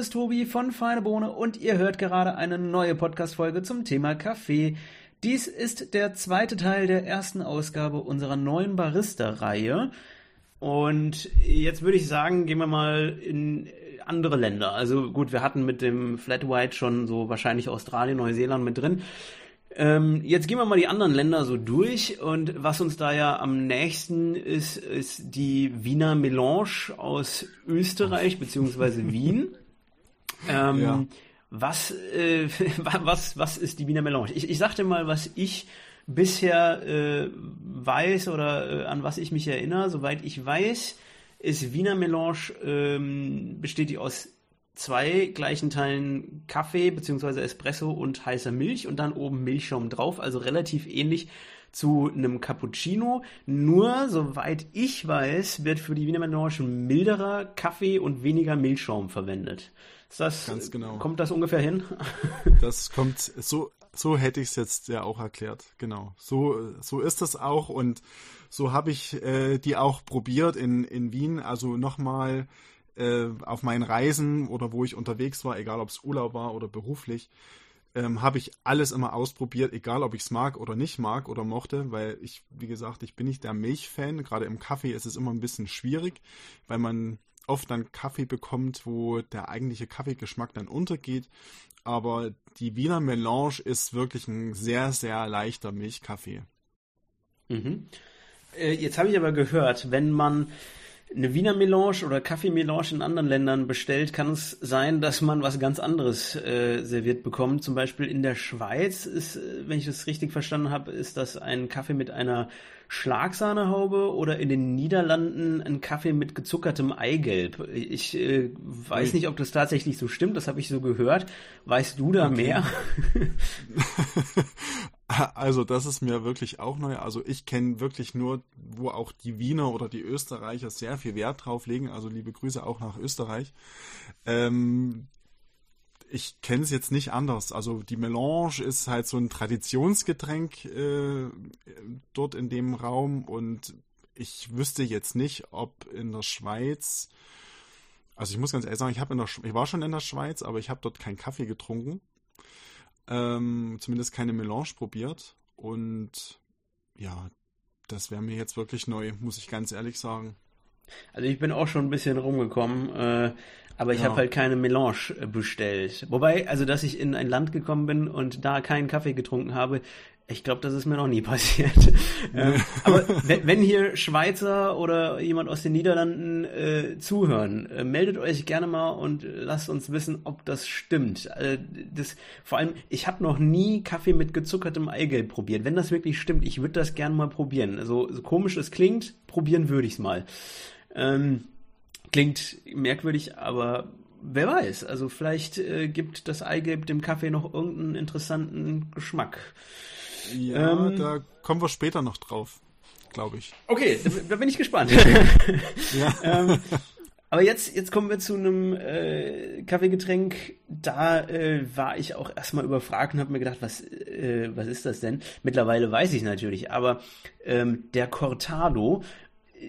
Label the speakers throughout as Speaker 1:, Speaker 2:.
Speaker 1: ist Tobi von Feine Bohne und ihr hört gerade eine neue Podcast-Folge zum Thema Kaffee. Dies ist der zweite Teil der ersten Ausgabe unserer neuen Barista-Reihe. Und jetzt würde ich sagen, gehen wir mal in andere Länder. Also gut, wir hatten mit dem Flat White schon so wahrscheinlich Australien, Neuseeland mit drin. Ähm, jetzt gehen wir mal die anderen Länder so durch und was uns da ja am nächsten ist, ist die Wiener Melange aus Österreich beziehungsweise Wien. Ähm, ja. Was, äh, was, was ist die Wiener Melange? Ich, ich sagte mal, was ich bisher äh, weiß oder äh, an was ich mich erinnere. Soweit ich weiß, ist Wiener Melange ähm, besteht die aus zwei gleichen Teilen Kaffee bzw. Espresso und heißer Milch und dann oben Milchschaum drauf, also relativ ähnlich zu einem Cappuccino. Nur, soweit ich weiß, wird für die Wiener Melange milderer Kaffee und weniger Milchschaum verwendet. Ist das,
Speaker 2: Ganz genau.
Speaker 1: Kommt das ungefähr hin?
Speaker 2: Das kommt so, so hätte ich es jetzt ja auch erklärt. Genau. So, so ist das auch und so habe ich äh, die auch probiert in, in Wien. Also nochmal äh, auf meinen Reisen oder wo ich unterwegs war, egal ob es Urlaub war oder beruflich, ähm, habe ich alles immer ausprobiert, egal ob ich es mag oder nicht mag oder mochte, weil ich, wie gesagt, ich bin nicht der Milchfan. Gerade im Kaffee ist es immer ein bisschen schwierig, weil man oft dann Kaffee bekommt, wo der eigentliche Kaffeegeschmack dann untergeht. Aber die Wiener Melange ist wirklich ein sehr, sehr leichter Milchkaffee.
Speaker 1: Mhm. Äh, jetzt habe ich aber gehört, wenn man eine Wiener Melange oder Kaffeemelange in anderen Ländern bestellt, kann es sein, dass man was ganz anderes äh, serviert bekommt. Zum Beispiel in der Schweiz ist, äh, wenn ich das richtig verstanden habe, ist das ein Kaffee mit einer Schlagsahnehaube oder in den Niederlanden ein Kaffee mit gezuckertem Eigelb. Ich äh, weiß nicht, ob das tatsächlich so stimmt, das habe ich so gehört. Weißt du da okay. mehr?
Speaker 2: Also das ist mir wirklich auch neu. Also ich kenne wirklich nur, wo auch die Wiener oder die Österreicher sehr viel Wert drauf legen. Also liebe Grüße auch nach Österreich. Ähm, ich kenne es jetzt nicht anders. Also die Melange ist halt so ein Traditionsgetränk äh, dort in dem Raum und ich wüsste jetzt nicht, ob in der Schweiz, also ich muss ganz ehrlich sagen, ich, in der, ich war schon in der Schweiz, aber ich habe dort keinen Kaffee getrunken ähm, zumindest keine Melange probiert. Und ja, das wäre mir jetzt wirklich neu, muss ich ganz ehrlich sagen.
Speaker 1: Also ich bin auch schon ein bisschen rumgekommen, äh, aber ich ja. habe halt keine Melange äh, bestellt. Wobei, also dass ich in ein Land gekommen bin und da keinen Kaffee getrunken habe, ich glaube, das ist mir noch nie passiert. ähm, aber wenn, wenn, hier Schweizer oder jemand aus den Niederlanden äh, zuhören, äh, meldet euch gerne mal und lasst uns wissen, ob das stimmt. Äh, das, vor allem, ich habe noch nie Kaffee mit gezuckertem Eigelb probiert. Wenn das wirklich stimmt, ich würde das gerne mal probieren. Also so komisch es klingt, probieren würde ich es mal. Ähm, klingt merkwürdig, aber wer weiß. Also vielleicht äh, gibt das Eigelb dem Kaffee noch irgendeinen interessanten Geschmack.
Speaker 2: Ja, ähm, da kommen wir später noch drauf, glaube ich.
Speaker 1: Okay, da, bin ich gespannt. ja. ähm, aber jetzt, jetzt kommen wir zu einem äh, Kaffeegetränk. Da äh, war ich auch erstmal überfragt und habe mir gedacht, was, äh, was ist das denn? Mittlerweile weiß ich natürlich, aber ähm, der Cortado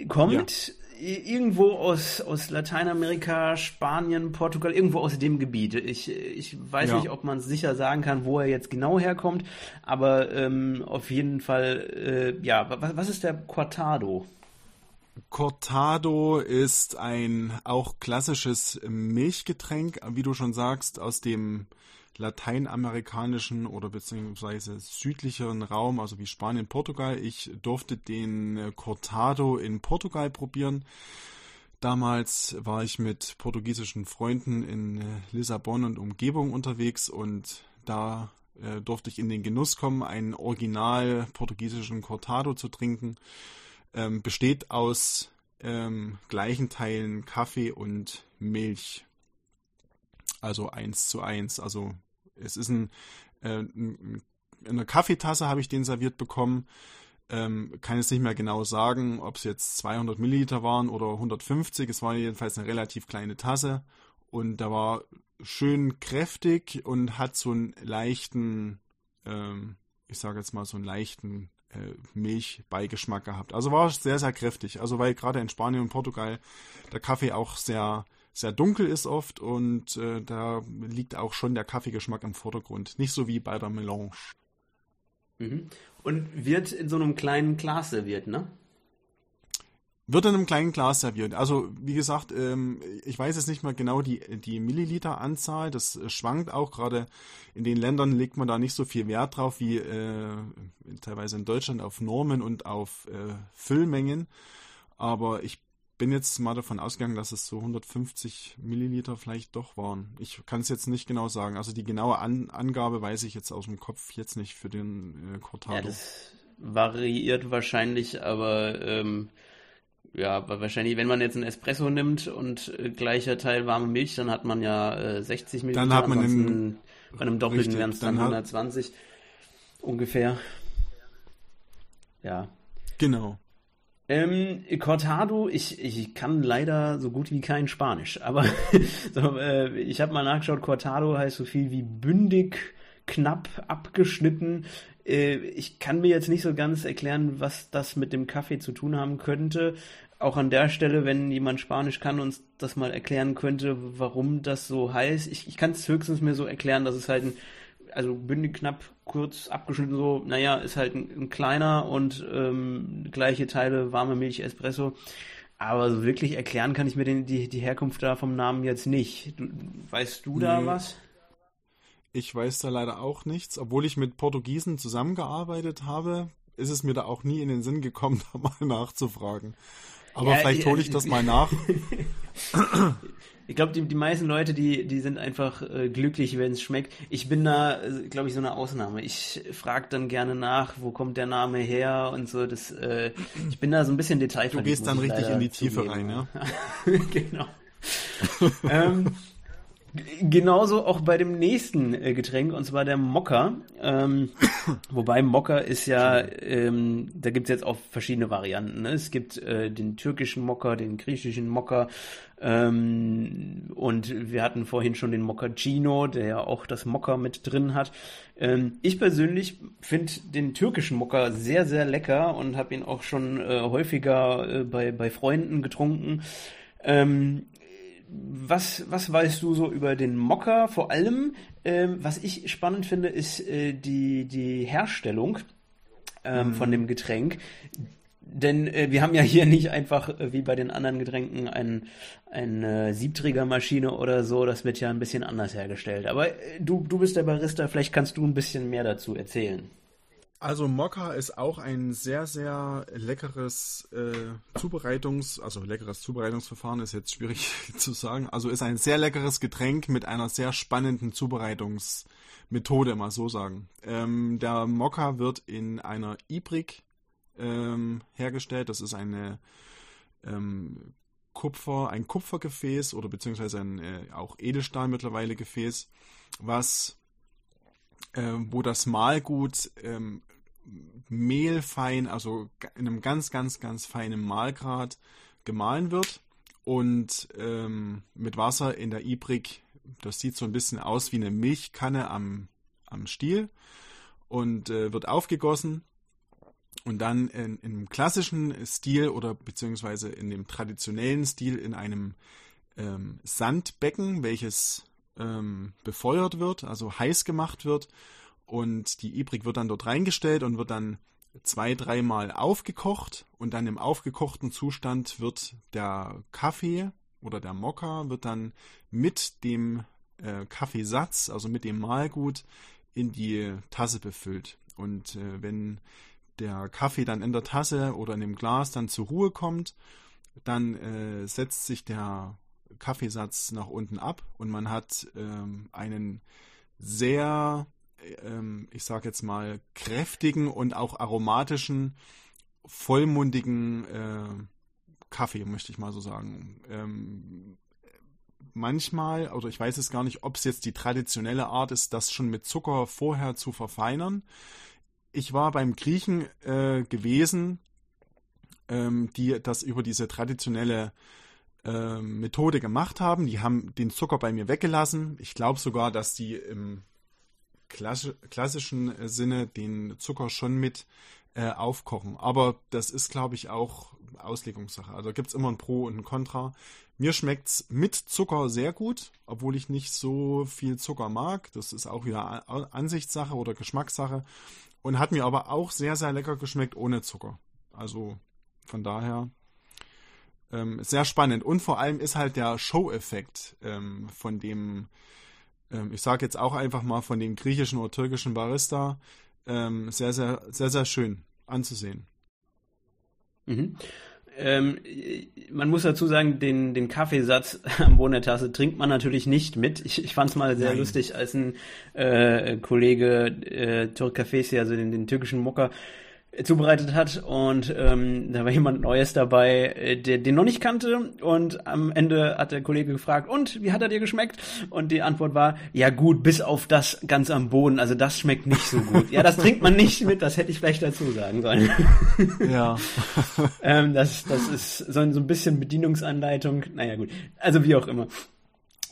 Speaker 1: kommt irgendwo aus, aus Lateinamerika, Spanien, Portugal, irgendwo aus dem Gebiet. Ich, ich weiß ja. nicht, ob man sicher sagen kann, wo er jetzt genau herkommt, aber ähm, auf jeden Fall, äh, ja, was, was ist der Cortado?
Speaker 2: Cortado ist ein auch klassisches Milchgetränk, wie du schon sagst, aus dem lateinamerikanischen oder beziehungsweise südlicheren Raum, also wie Spanien, Portugal. Ich durfte den Cortado in Portugal probieren. Damals war ich mit portugiesischen Freunden in Lissabon und Umgebung unterwegs und da äh, durfte ich in den Genuss kommen, einen original portugiesischen Cortado zu trinken. Ähm, besteht aus ähm, gleichen Teilen Kaffee und Milch. Also eins zu eins. Also es ist ein, äh, ein eine Kaffeetasse habe ich den serviert bekommen. Ähm, kann jetzt nicht mehr genau sagen, ob es jetzt 200 Milliliter waren oder 150. Es war jedenfalls eine relativ kleine Tasse und da war schön kräftig und hat so einen leichten, ähm, ich sage jetzt mal so einen leichten äh, Milchbeigeschmack gehabt. Also war sehr, sehr kräftig. Also weil gerade in Spanien und Portugal der Kaffee auch sehr sehr dunkel ist oft und äh, da liegt auch schon der Kaffeegeschmack im Vordergrund. Nicht so wie bei der Melange.
Speaker 1: Mhm. Und wird in so einem kleinen Glas serviert, ne?
Speaker 2: Wird in einem kleinen Glas serviert. Also, wie gesagt, ähm, ich weiß jetzt nicht mehr genau die, die Milliliteranzahl. Das schwankt auch. Gerade in den Ländern legt man da nicht so viel Wert drauf wie äh, teilweise in Deutschland auf Normen und auf äh, Füllmengen. Aber ich bin jetzt mal davon ausgegangen, dass es so 150 Milliliter vielleicht doch waren. Ich kann es jetzt nicht genau sagen. Also die genaue An Angabe weiß ich jetzt aus dem Kopf jetzt nicht für den äh, Cortado. Ja,
Speaker 1: das variiert wahrscheinlich, aber ähm, ja, wahrscheinlich, wenn man jetzt einen Espresso nimmt und äh, gleicher Teil warme Milch, dann hat man ja äh, 60 Milliliter.
Speaker 2: Dann hat man einen,
Speaker 1: bei einem Doppelten wären es dann, dann 120 ungefähr. Ja.
Speaker 2: Genau.
Speaker 1: Ähm, Cortado, ich, ich kann leider so gut wie kein Spanisch, aber so, äh, ich habe mal nachgeschaut, Cortado heißt so viel wie bündig, knapp, abgeschnitten. Äh, ich kann mir jetzt nicht so ganz erklären, was das mit dem Kaffee zu tun haben könnte. Auch an der Stelle, wenn jemand Spanisch kann, uns das mal erklären könnte, warum das so heißt. Ich, ich kann es höchstens mir so erklären, dass es halt ein also bündig, knapp, kurz abgeschnitten so, naja, ist halt ein, ein kleiner und ähm, gleiche Teile warme Milch, Espresso. Aber so wirklich erklären kann ich mir den, die, die Herkunft da vom Namen jetzt nicht. Du, weißt du da nee. was?
Speaker 2: Ich weiß da leider auch nichts. Obwohl ich mit Portugiesen zusammengearbeitet habe, ist es mir da auch nie in den Sinn gekommen, da mal nachzufragen. Aber ja, vielleicht hole ich das mal nach.
Speaker 1: Ich glaube, die, die meisten Leute, die, die sind einfach äh, glücklich, wenn es schmeckt. Ich bin da, äh, glaube ich, so eine Ausnahme. Ich frage dann gerne nach, wo kommt der Name her und so. Das, äh, ich bin da so ein bisschen detailverliebt.
Speaker 2: Du gehst dann richtig in die Tiefe rein, ja?
Speaker 1: genau. ähm, Genauso auch bei dem nächsten äh, Getränk, und zwar der Mokka. Ähm, wobei Mokka ist ja, ähm, da gibt es jetzt auch verschiedene Varianten. Ne? Es gibt äh, den türkischen Mokka, den griechischen Mokka. Ähm, und wir hatten vorhin schon den Moccacino, der ja auch das Mokka mit drin hat. Ähm, ich persönlich finde den türkischen Mokka sehr, sehr lecker und habe ihn auch schon äh, häufiger äh, bei, bei Freunden getrunken. Ähm, was, was weißt du so über den Mokka? Vor allem, ähm, was ich spannend finde, ist äh, die, die Herstellung ähm, mhm. von dem Getränk. Denn äh, wir haben ja hier nicht einfach äh, wie bei den anderen Getränken ein, eine Siebträgermaschine oder so. Das wird ja ein bisschen anders hergestellt. Aber äh, du, du bist der Barista, vielleicht kannst du ein bisschen mehr dazu erzählen.
Speaker 2: Also Mokka ist auch ein sehr, sehr leckeres äh, Zubereitungs-, also leckeres Zubereitungsverfahren ist jetzt schwierig zu sagen. Also ist ein sehr leckeres Getränk mit einer sehr spannenden Zubereitungsmethode, mal so sagen. Ähm, der Mokka wird in einer Ibrik ähm, hergestellt. Das ist eine ähm, Kupfer, ein Kupfergefäß oder beziehungsweise ein äh, auch Edelstahl mittlerweile Gefäß, was äh, wo das Mahlgut ähm, mehlfein, also in einem ganz, ganz, ganz feinen Mahlgrad gemahlen wird und ähm, mit Wasser in der Ibrik, das sieht so ein bisschen aus wie eine Milchkanne am, am Stiel und äh, wird aufgegossen und dann in, in einem klassischen Stil oder beziehungsweise in dem traditionellen Stil in einem ähm, Sandbecken, welches ähm, befeuert wird, also heiß gemacht wird und die Ibrik wird dann dort reingestellt und wird dann zwei, dreimal aufgekocht und dann im aufgekochten Zustand wird der Kaffee oder der Mokka wird dann mit dem äh, Kaffeesatz, also mit dem Mahlgut, in die Tasse befüllt. Und äh, wenn der Kaffee dann in der Tasse oder in dem Glas dann zur Ruhe kommt, dann äh, setzt sich der Kaffeesatz nach unten ab und man hat ähm, einen sehr ähm, ich sage jetzt mal, kräftigen und auch aromatischen, vollmundigen äh, Kaffee, möchte ich mal so sagen. Ähm, manchmal, oder ich weiß es gar nicht, ob es jetzt die traditionelle Art ist, das schon mit Zucker vorher zu verfeinern. Ich war beim Griechen äh, gewesen, ähm, die das über diese traditionelle äh, Methode gemacht haben. Die haben den Zucker bei mir weggelassen. Ich glaube sogar, dass die im klassischen äh, Sinne den Zucker schon mit äh, aufkochen. Aber das ist, glaube ich, auch Auslegungssache. Also gibt es immer ein Pro und ein Contra. Mir schmeckt's mit Zucker sehr gut, obwohl ich nicht so viel Zucker mag. Das ist auch wieder Ansichtssache oder Geschmackssache. Und hat mir aber auch sehr, sehr lecker geschmeckt ohne Zucker. Also von daher ähm, sehr spannend. Und vor allem ist halt der Show-Effekt ähm, von dem, ähm, ich sage jetzt auch einfach mal von dem griechischen oder türkischen Barista, ähm, sehr, sehr, sehr, sehr schön anzusehen.
Speaker 1: Mhm. Ähm, man muss dazu sagen, den, den Kaffeesatz am Boden der Tasse trinkt man natürlich nicht mit. Ich, ich fand es mal sehr Nein. lustig, als ein äh, Kollege äh, Türk Cafés, also den, den türkischen Mocker, zubereitet hat und ähm, da war jemand Neues dabei, äh, der den noch nicht kannte und am Ende hat der Kollege gefragt, und wie hat er dir geschmeckt? Und die Antwort war, ja gut, bis auf das ganz am Boden, also das schmeckt nicht so gut. ja, das trinkt man nicht mit, das hätte ich vielleicht dazu sagen sollen.
Speaker 2: ja.
Speaker 1: ähm, das, das ist so ein, so ein bisschen Bedienungsanleitung, naja gut, also wie auch immer.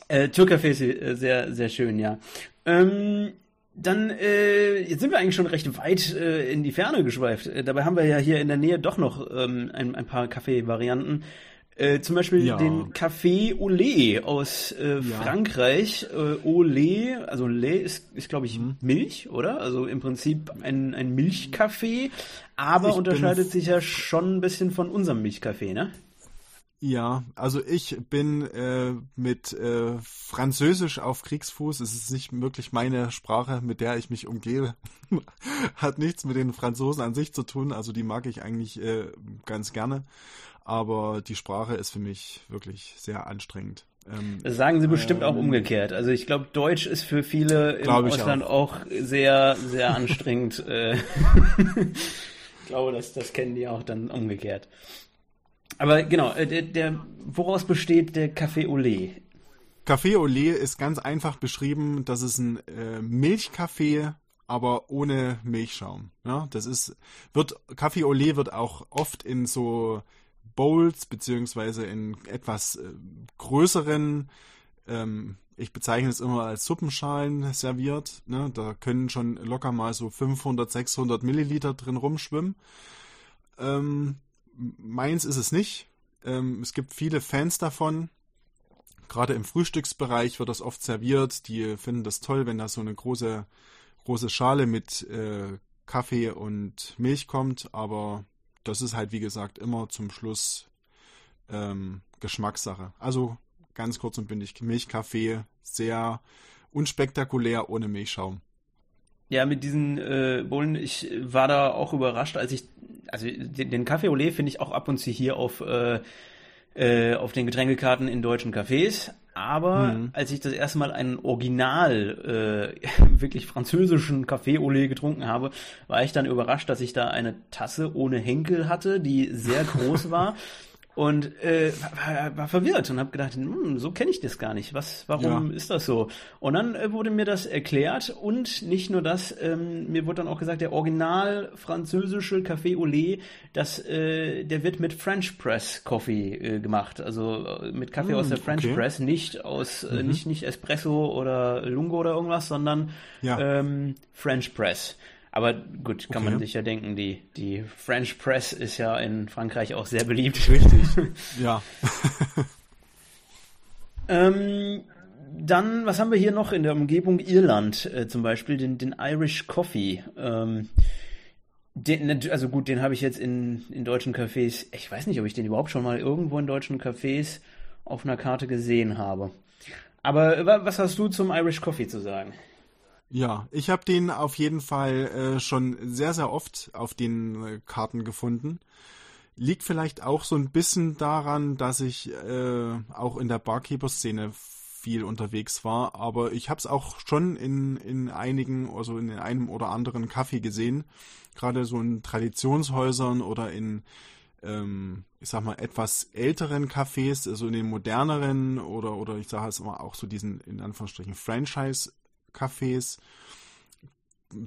Speaker 1: Äh, ist äh, sehr, sehr schön, ja. Ähm, dann äh, jetzt sind wir eigentlich schon recht weit äh, in die Ferne geschweift. Äh, dabei haben wir ja hier in der Nähe doch noch ähm, ein, ein paar Kaffee-Varianten. Äh, zum Beispiel ja. den Café Olé aus äh, ja. Frankreich. Äh, Olé, also Lait ist, ist glaube ich, mhm. Milch, oder? Also im Prinzip ein, ein Milchkaffee, aber ich unterscheidet sich ja schon ein bisschen von unserem Milchkaffee, ne?
Speaker 2: Ja, also ich bin äh, mit äh, Französisch auf Kriegsfuß. Es ist nicht wirklich meine Sprache, mit der ich mich umgebe. Hat nichts mit den Franzosen an sich zu tun. Also die mag ich eigentlich äh, ganz gerne. Aber die Sprache ist für mich wirklich sehr anstrengend.
Speaker 1: Ähm, das sagen sie bestimmt ähm, auch umgekehrt. Also ich glaube, Deutsch ist für viele im Ausland auch. auch. sehr, sehr anstrengend. Äh, ich glaube, das, das kennen die auch dann umgekehrt. Aber genau, äh, der, der, woraus besteht der Café Olé?
Speaker 2: Café Olé ist ganz einfach beschrieben, das ist ein äh, Milchkaffee, aber ohne Milchschaum. Ja, das ist, wird, Café Olé wird auch oft in so Bowls beziehungsweise in etwas äh, größeren, ähm, ich bezeichne es immer als Suppenschalen serviert. Ne? Da können schon locker mal so 500, 600 Milliliter drin rumschwimmen. Ähm, meins ist es nicht. Ähm, es gibt viele Fans davon. Gerade im Frühstücksbereich wird das oft serviert. Die finden das toll, wenn da so eine große, große Schale mit äh, Kaffee und Milch kommt. Aber das ist halt, wie gesagt, immer zum Schluss ähm, Geschmackssache. Also ganz kurz und bündig, Milchkaffee, sehr unspektakulär, ohne Milchschaum.
Speaker 1: Ja, mit diesen äh, Bohnen, ich war da auch überrascht, als ich, also den, den Kaffee Olé finde ich auch ab und zu hier auf, äh, äh, auf den Getränkekarten in deutschen Cafés. Aber mhm. als ich das erste Mal einen original, äh, wirklich französischen Café Olé getrunken habe, war ich dann überrascht, dass ich da eine Tasse ohne Henkel hatte, die sehr groß war. und äh, war, war verwirrt und habe gedacht, hm, so kenne ich das gar nicht. Was, warum ja. ist das so? Und dann äh, wurde mir das erklärt und nicht nur das, ähm, mir wurde dann auch gesagt, der original französische Café Olé, das, äh, der wird mit French Press Coffee äh, gemacht, also äh, mit Kaffee mm, aus der French okay. Press, nicht aus äh, mhm. nicht nicht Espresso oder Lungo oder irgendwas, sondern ja. ähm, French Press. Aber gut, kann okay. man sich ja denken, die, die French Press ist ja in Frankreich auch sehr beliebt.
Speaker 2: Richtig, ja.
Speaker 1: ähm, dann, was haben wir hier noch in der Umgebung Irland? Äh, zum Beispiel den, den Irish Coffee. Ähm, den, also gut, den habe ich jetzt in, in deutschen Cafés, ich weiß nicht, ob ich den überhaupt schon mal irgendwo in deutschen Cafés auf einer Karte gesehen habe. Aber was hast du zum Irish Coffee zu sagen?
Speaker 2: Ja, ich habe den auf jeden Fall äh, schon sehr, sehr oft auf den äh, Karten gefunden. Liegt vielleicht auch so ein bisschen daran, dass ich äh, auch in der Barkeeper-Szene viel unterwegs war, aber ich habe es auch schon in, in einigen, also in einem oder anderen Kaffee gesehen, gerade so in Traditionshäusern oder in, ähm, ich sag mal, etwas älteren Cafés, also in den moderneren oder, oder ich sage es immer auch so diesen, in Anführungsstrichen, Franchise Cafés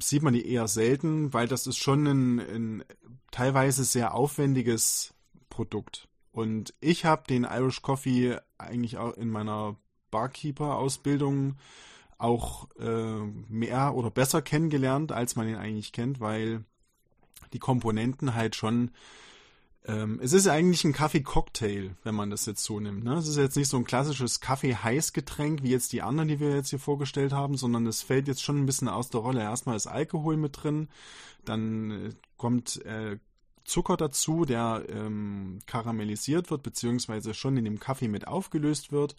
Speaker 2: sieht man die eher selten, weil das ist schon ein, ein teilweise sehr aufwendiges Produkt. Und ich habe den Irish Coffee eigentlich auch in meiner Barkeeper-Ausbildung auch äh, mehr oder besser kennengelernt, als man ihn eigentlich kennt, weil die Komponenten halt schon Ähm, es ist eigentlich ein Kaffee-Cocktail, wenn man das jetzt so nimmt. Ne? Es ist jetzt nicht so ein klassisches Kaffee-Heißgetränk, wie jetzt die anderen, die wir jetzt hier vorgestellt haben, sondern es fällt jetzt schon ein bisschen aus der Rolle. Erstmal ist Alkohol mit drin, dann äh, kommt äh, Zucker dazu, der ähm, karamellisiert wird, beziehungsweise schon in dem Kaffee mit aufgelöst wird,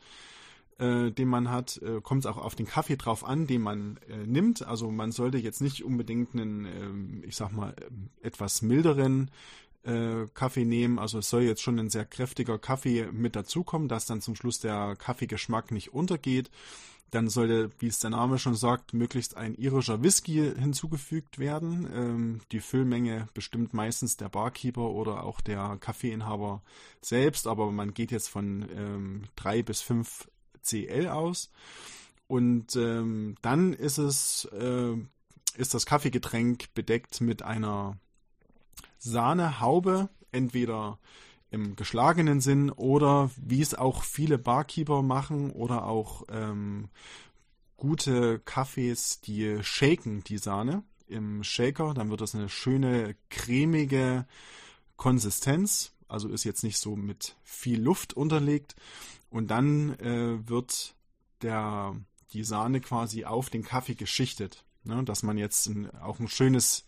Speaker 2: äh, den man hat. Äh, Kommt es auch auf den Kaffee drauf an, den man äh, nimmt. Also man sollte jetzt nicht unbedingt einen, ähm, ich sag mal, ähm, etwas milderen äh, Kaffee nehmen. Also es soll jetzt schon ein sehr kräftiger Kaffee mit dazukommen, dass dann zum Schluss der Kaffeegeschmack nicht untergeht. Dann sollte, wie es der Name schon sagt, möglichst ein irischer Whisky hinzugefügt werden. Ähm, die Füllmenge bestimmt meistens der Barkeeper oder auch der Kaffeeinhaber selbst, aber man geht jetzt von ähm, 3 bis 5 CL aus. Und ähm, dann ist es, äh, ist das Kaffeegetränk bedeckt mit einer Sahnehaube, entweder im geschlagenen Sinn oder wie es auch viele Barkeeper machen oder auch ähm, gute Kaffees, die shaken die Sahne im Shaker, dann wird das eine schöne cremige Konsistenz, also ist jetzt nicht so mit viel Luft unterlegt. Und dann äh, wird der die Sahne quasi auf den Kaffee geschichtet, ne, dass man jetzt ein, auch ein schönes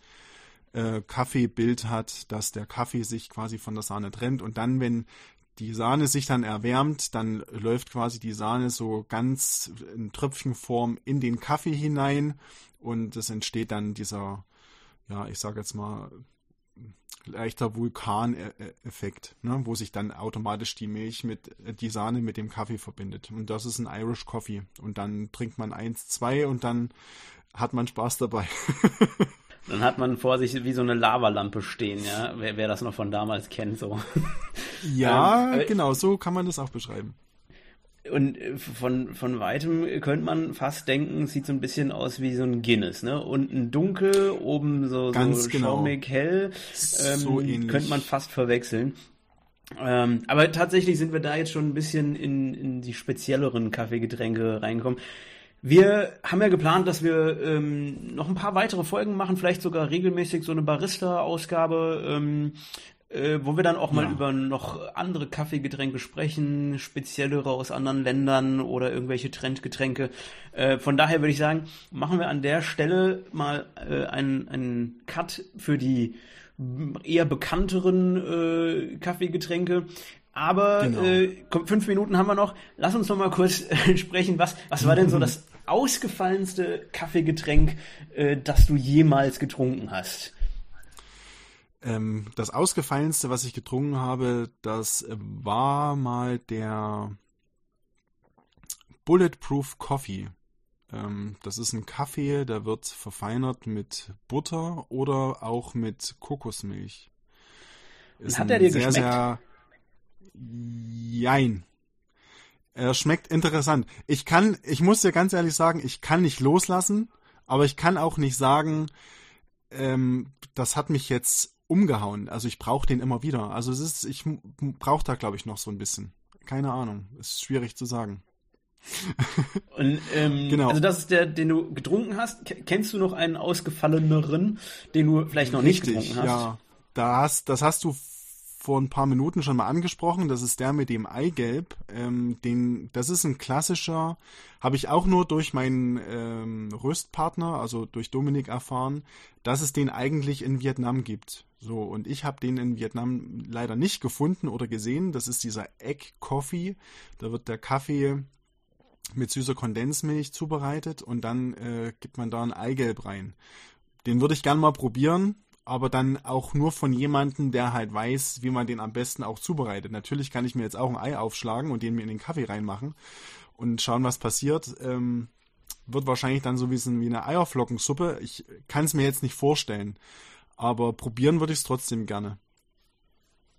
Speaker 2: äh, Kaffeebild hat, dass der Kaffee sich quasi von der Sahne trennt und dann, wenn die Sahne sich dann erwärmt, dann läuft quasi die Sahne so ganz in Tröpfchenform in den Kaffee hinein und es entsteht dann dieser, ja, ich sage jetzt mal, leichter Vulkaneffekt, ne, wo sich dann automatisch die Milch mit, die Sahne mit dem Kaffee verbindet. Und das ist ein Irish Coffee. Und dann trinkt man eins, zwei und dann hat man Spaß dabei.
Speaker 1: Dann hat man vor sich wie so eine Lavalampe stehen, ja. Wer, wer das noch von damals kennt, so.
Speaker 2: Ja, ähm, äh, genau, so kann man das auch beschreiben.
Speaker 1: Und äh, von, von weitem könnte man fast denken, es sieht so ein bisschen aus wie so ein Guinness, ne? Unten dunkel, oben so,
Speaker 2: Ganz
Speaker 1: so
Speaker 2: genau.
Speaker 1: schaumig hell. Ähm,
Speaker 2: so ähnlich.
Speaker 1: Könnte man fast verwechseln. Ähm, aber tatsächlich sind wir da jetzt schon ein bisschen in, in die spezielleren Kaffeegetränke reinkommen. Wir haben ja geplant, dass wir ähm, noch ein paar weitere Folgen machen, vielleicht sogar regelmäßig so eine Barista-Ausgabe, ähm, äh, wo wir dann auch mal
Speaker 2: Ja.
Speaker 1: über noch andere Kaffeegetränke sprechen, speziellere aus anderen Ländern oder irgendwelche Trendgetränke. Äh, von daher würde ich sagen, machen wir an der Stelle mal äh, einen, einen Cut für die eher bekannteren äh, Kaffeegetränke. Aber
Speaker 2: Genau.
Speaker 1: äh, fünf Minuten haben wir noch. Lass uns noch mal kurz äh, sprechen. Was, was war denn so das ausgefallenste Kaffeegetränk, äh, das du jemals getrunken hast?
Speaker 2: Ähm, das ausgefallenste, was ich getrunken habe, das war mal der Bulletproof Coffee. Ähm, das ist ein Kaffee, der wird verfeinert mit Butter oder auch mit Kokosmilch. Ist
Speaker 1: hat er dir
Speaker 2: sehr,
Speaker 1: geschmeckt?
Speaker 2: Sehr Jein. Er schmeckt interessant. Ich kann, ich muss dir ganz ehrlich sagen, ich kann nicht loslassen, aber ich kann auch nicht sagen, ähm, das hat mich jetzt umgehauen. Also ich brauche den immer wieder. Also es ist, ich brauche da glaube ich noch so ein bisschen. Keine Ahnung. Ist schwierig zu sagen.
Speaker 1: Und, ähm,
Speaker 2: Genau.
Speaker 1: Also das ist der, den du getrunken hast. Kennst du noch einen ausgefalleneren, den du vielleicht noch nicht
Speaker 2: Richtig,
Speaker 1: getrunken hast?
Speaker 2: ja. Da hast, das hast du vor ein paar Minuten schon mal angesprochen. Das ist der mit dem Eigelb. Ähm, den, das ist ein klassischer, habe ich auch nur durch meinen ähm, Röstpartner, also durch Dominik erfahren, dass es den eigentlich in Vietnam gibt. So, und ich habe den in Vietnam leider nicht gefunden oder gesehen. Das ist dieser Egg Coffee. Da wird der Kaffee mit süßer Kondensmilch zubereitet und dann äh, gibt man da ein Eigelb rein. Den würde ich gern mal probieren, aber dann auch nur von jemandem, der halt weiß, wie man den am besten auch zubereitet. Natürlich kann ich mir jetzt auch ein Ei aufschlagen und den mir in den Kaffee reinmachen und schauen, was passiert. Ähm, wird wahrscheinlich dann so wie, so wie eine Eierflockensuppe. Ich kann es mir jetzt nicht vorstellen, aber probieren würde ich es trotzdem gerne.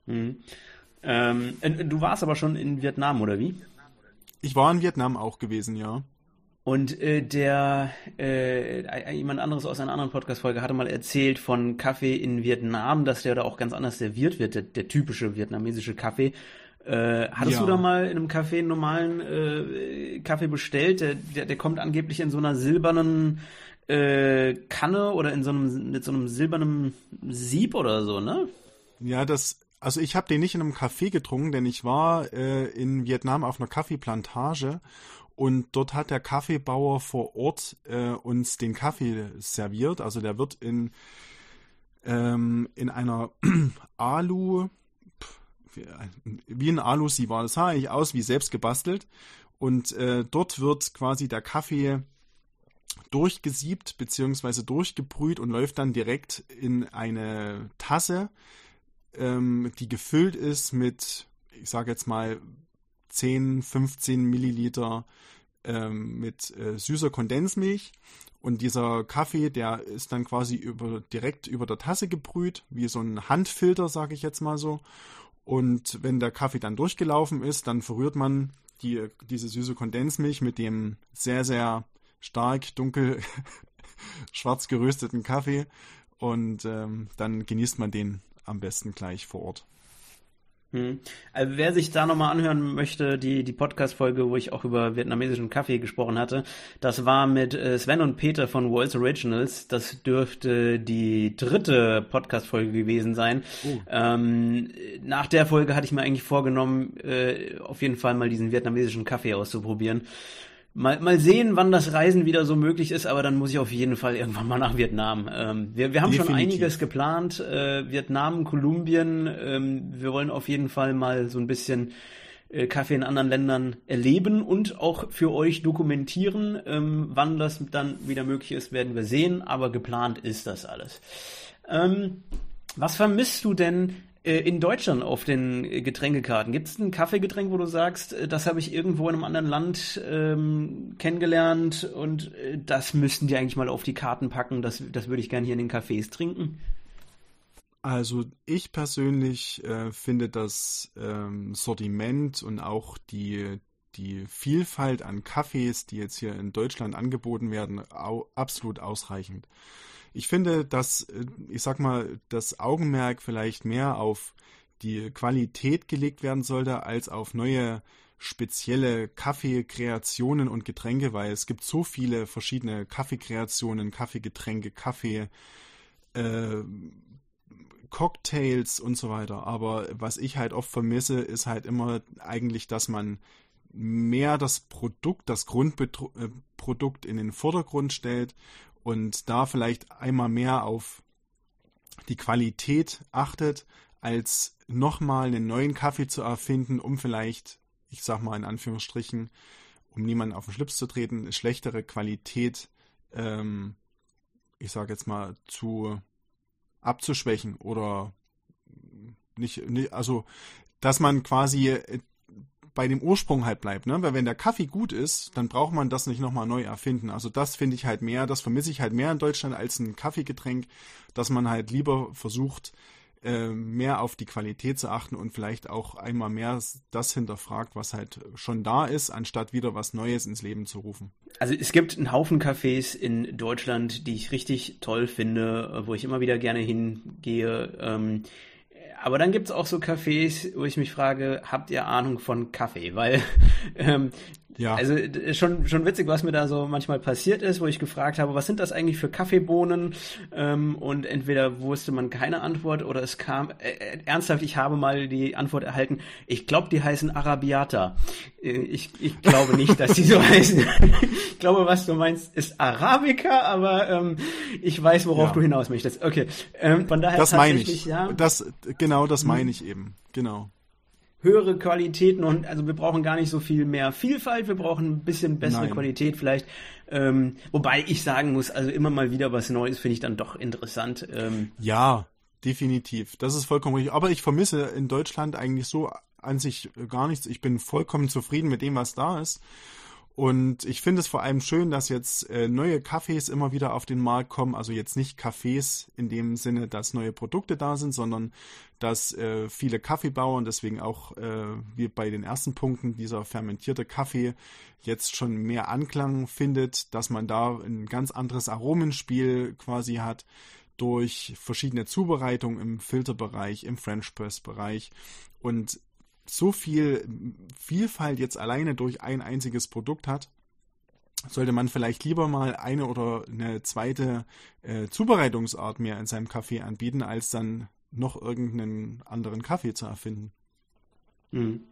Speaker 1: Mhm. Ähm, äh, du warst aber schon in Vietnam, oder wie?
Speaker 2: Ich war in Vietnam auch gewesen, ja.
Speaker 1: Und äh, der äh, jemand anderes aus einer anderen Podcast-Folge hatte mal erzählt von Kaffee in Vietnam, dass der da auch ganz anders serviert wird, der, der typische vietnamesische Kaffee. Äh, hattest
Speaker 2: Ja.
Speaker 1: du da mal in einem Café einen normalen äh, Kaffee bestellt? Der, der, der kommt angeblich in so einer silbernen äh, Kanne oder in so einem mit so einem silbernen Sieb oder so, ne?
Speaker 2: Ja, das, also ich habe den nicht in einem Café getrunken, denn ich war äh, in Vietnam auf einer Kaffeeplantage und dort hat der Kaffeebauer vor Ort äh, uns den Kaffee serviert. Also der wird in, ähm, in einer Alu, wie ein Alu-Sie war. Das sah eigentlich aus wie selbst gebastelt. Und äh, dort wird quasi der Kaffee durchgesiebt bzw. durchgebrüht und läuft dann direkt in eine Tasse, ähm, die gefüllt ist mit, ich sage jetzt mal, 10, 15 Milliliter ähm, mit äh, süßer Kondensmilch. Und dieser Kaffee, der ist dann quasi über, direkt über der Tasse gebrüht, wie so ein Handfilter, sage ich jetzt mal so. Und wenn der Kaffee dann durchgelaufen ist, dann verrührt man die, diese süße Kondensmilch mit dem sehr, sehr stark dunkel schwarz gerösteten Kaffee und ähm, dann genießt man den am besten gleich vor Ort.
Speaker 1: Hm. Also wer sich da nochmal anhören möchte, die, die Podcast-Folge, wo ich auch über vietnamesischen Kaffee gesprochen hatte, das war mit äh, Sven und Peter von Worlds Originals. Das dürfte die dritte Podcast-Folge gewesen sein. Oh. Ähm, nach der Folge hatte ich mir eigentlich vorgenommen, äh, auf jeden Fall mal diesen vietnamesischen Kaffee auszuprobieren. Mal, mal sehen, wann das Reisen wieder so möglich ist, aber dann muss ich auf jeden Fall irgendwann mal nach Vietnam. Ähm, wir, wir haben Definitiv. schon einiges geplant. Äh, Vietnam, Kolumbien. Ähm, wir wollen auf jeden Fall mal so ein bisschen äh, Kaffee in anderen Ländern erleben und auch für euch dokumentieren. Ähm, wann das dann wieder möglich ist, werden wir sehen, aber geplant ist das alles. Ähm, was vermisst du denn in Deutschland auf den Getränkekarten? Gibt es ein Kaffeegetränk, wo du sagst, äh, das habe ich irgendwo in einem anderen Land ähm, kennengelernt und äh, das müssten die eigentlich mal auf die Karten packen, das, das würde ich gerne hier in den Cafés trinken?
Speaker 2: Also ich persönlich äh, finde das ähm, Sortiment und auch die, die Vielfalt an Kaffees, die jetzt hier in Deutschland angeboten werden, au absolut ausreichend. Ich finde, dass, äh, ich sag mal, das Augenmerk vielleicht mehr auf die Qualität gelegt werden sollte, als auf neue spezielle Kaffeekreationen und Getränke, weil es gibt so viele verschiedene Kaffeekreationen, Kaffeegetränke, Kaffee, äh, Cocktails und so weiter. Aber was ich halt oft vermisse, ist halt immer eigentlich, dass man mehr das Produkt, das Grundprodukt äh, in den Vordergrund stellt und da vielleicht einmal mehr auf die Qualität achtet, als nochmal einen neuen Kaffee zu erfinden, um vielleicht, ich sag mal in Anführungsstrichen, um niemanden auf den Schlips zu treten, schlechtere Qualität, ähm, ich sag jetzt mal, zu abzuschwächen oder nicht, also dass man quasi bei dem Ursprung halt bleibt, ne? Weil wenn der Kaffee gut ist, dann braucht man das nicht nochmal neu erfinden. Also das finde ich halt mehr, das vermisse ich halt mehr in Deutschland als ein Kaffeegetränk, dass man halt lieber versucht, äh, mehr auf die Qualität zu achten und vielleicht auch einmal mehr das hinterfragt, was halt schon da ist, anstatt wieder was Neues ins Leben zu rufen.
Speaker 1: Also es gibt einen Haufen Cafés in Deutschland, die ich richtig toll finde, wo ich immer wieder gerne hingehe. Aber dann gibt es auch so Cafés, wo ich mich frage, habt ihr Ahnung von Kaffee? Weil ähm, ja. Also schon, schon witzig, was mir da so manchmal passiert ist, wo ich gefragt habe, was sind das eigentlich für Kaffeebohnen? Ähm, und entweder wusste man keine Antwort oder es kam, äh, äh ernsthaft, ich habe mal die Antwort erhalten, ich glaube, die heißen Arabiata. Äh, ich, ich glaube nicht, dass die so heißen. ich glaube, was du meinst, ist Arabica, aber ähm, ich weiß, worauf ja. du hinaus möchtest. Okay, ähm, von daher
Speaker 2: das meine ich. Ja, das, genau, das meine ich eben. Genau
Speaker 1: höhere Qualitäten und also wir brauchen gar nicht so viel mehr Vielfalt, wir brauchen ein bisschen bessere Nein. Qualität vielleicht. Ähm, wobei ich sagen muss, also immer mal wieder was Neues finde ich dann doch interessant. Ähm,
Speaker 2: ja, definitiv. Das ist vollkommen richtig. Aber ich vermisse in Deutschland eigentlich so an sich gar nichts. Ich bin vollkommen zufrieden mit dem, was da ist. Und ich finde es vor allem schön, dass jetzt äh, neue Cafés immer wieder auf den Markt kommen. Also jetzt nicht Cafés in dem Sinne, dass neue Produkte da sind, sondern dass äh, viele Kaffeebauern, deswegen auch äh, wie bei den ersten Punkten, dieser fermentierte Kaffee jetzt schon mehr Anklang findet, dass man da ein ganz anderes Aromenspiel quasi hat durch verschiedene Zubereitungen im Filterbereich, im French Press Bereich und so viel Vielfalt jetzt alleine durch ein einziges Produkt hat, sollte man vielleicht lieber mal eine oder eine zweite äh, Zubereitungsart mehr in seinem Kaffee anbieten, als dann noch irgendeinen anderen Kaffee zu erfinden.
Speaker 1: Mhm.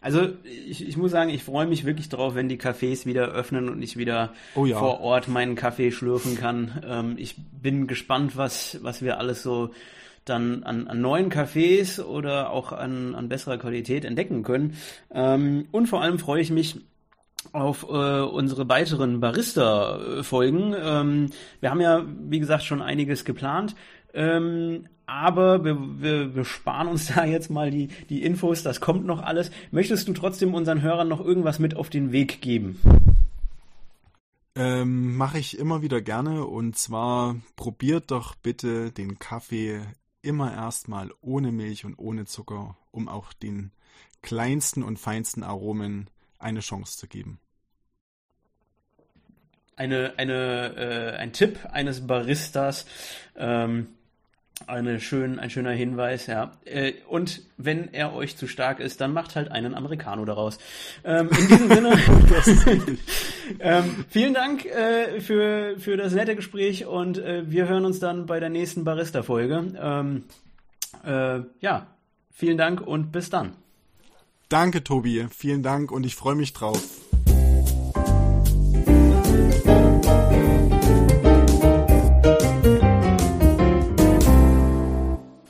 Speaker 1: Also ich, ich muss sagen, ich freue mich wirklich drauf, wenn die Cafés wieder öffnen und ich wieder oh ja. vor Ort meinen Kaffee schlürfen kann. Ähm, ich bin gespannt, was, was wir alles so dann an, an neuen Cafés oder auch an, an besserer Qualität entdecken können. Ähm, und vor allem freue ich mich auf äh, unsere weiteren Barista-Folgen. Ähm, wir haben ja, wie gesagt, schon einiges geplant. Ähm, aber wir, wir, wir sparen uns da jetzt mal die, die Infos, das kommt noch alles. Möchtest du trotzdem unseren Hörern noch irgendwas mit auf den Weg geben?
Speaker 2: Ähm, Mache ich immer wieder gerne und zwar probiert doch bitte den Kaffee immer erstmal ohne Milch und ohne Zucker, um auch den kleinsten und feinsten Aromen eine Chance zu geben.
Speaker 1: Eine, eine, äh, ein Tipp eines Baristas. Ähm, eine schön, ein schöner Hinweis, ja. Äh, und wenn er euch zu stark ist, dann macht halt einen Americano daraus. Ähm, in diesem Sinne, ähm, vielen Dank äh, für, für das nette Gespräch und äh, wir hören uns dann bei der nächsten Barista-Folge. Ähm, äh, ja, vielen Dank und bis dann.
Speaker 2: Danke, Tobi. Vielen Dank und ich freue mich drauf.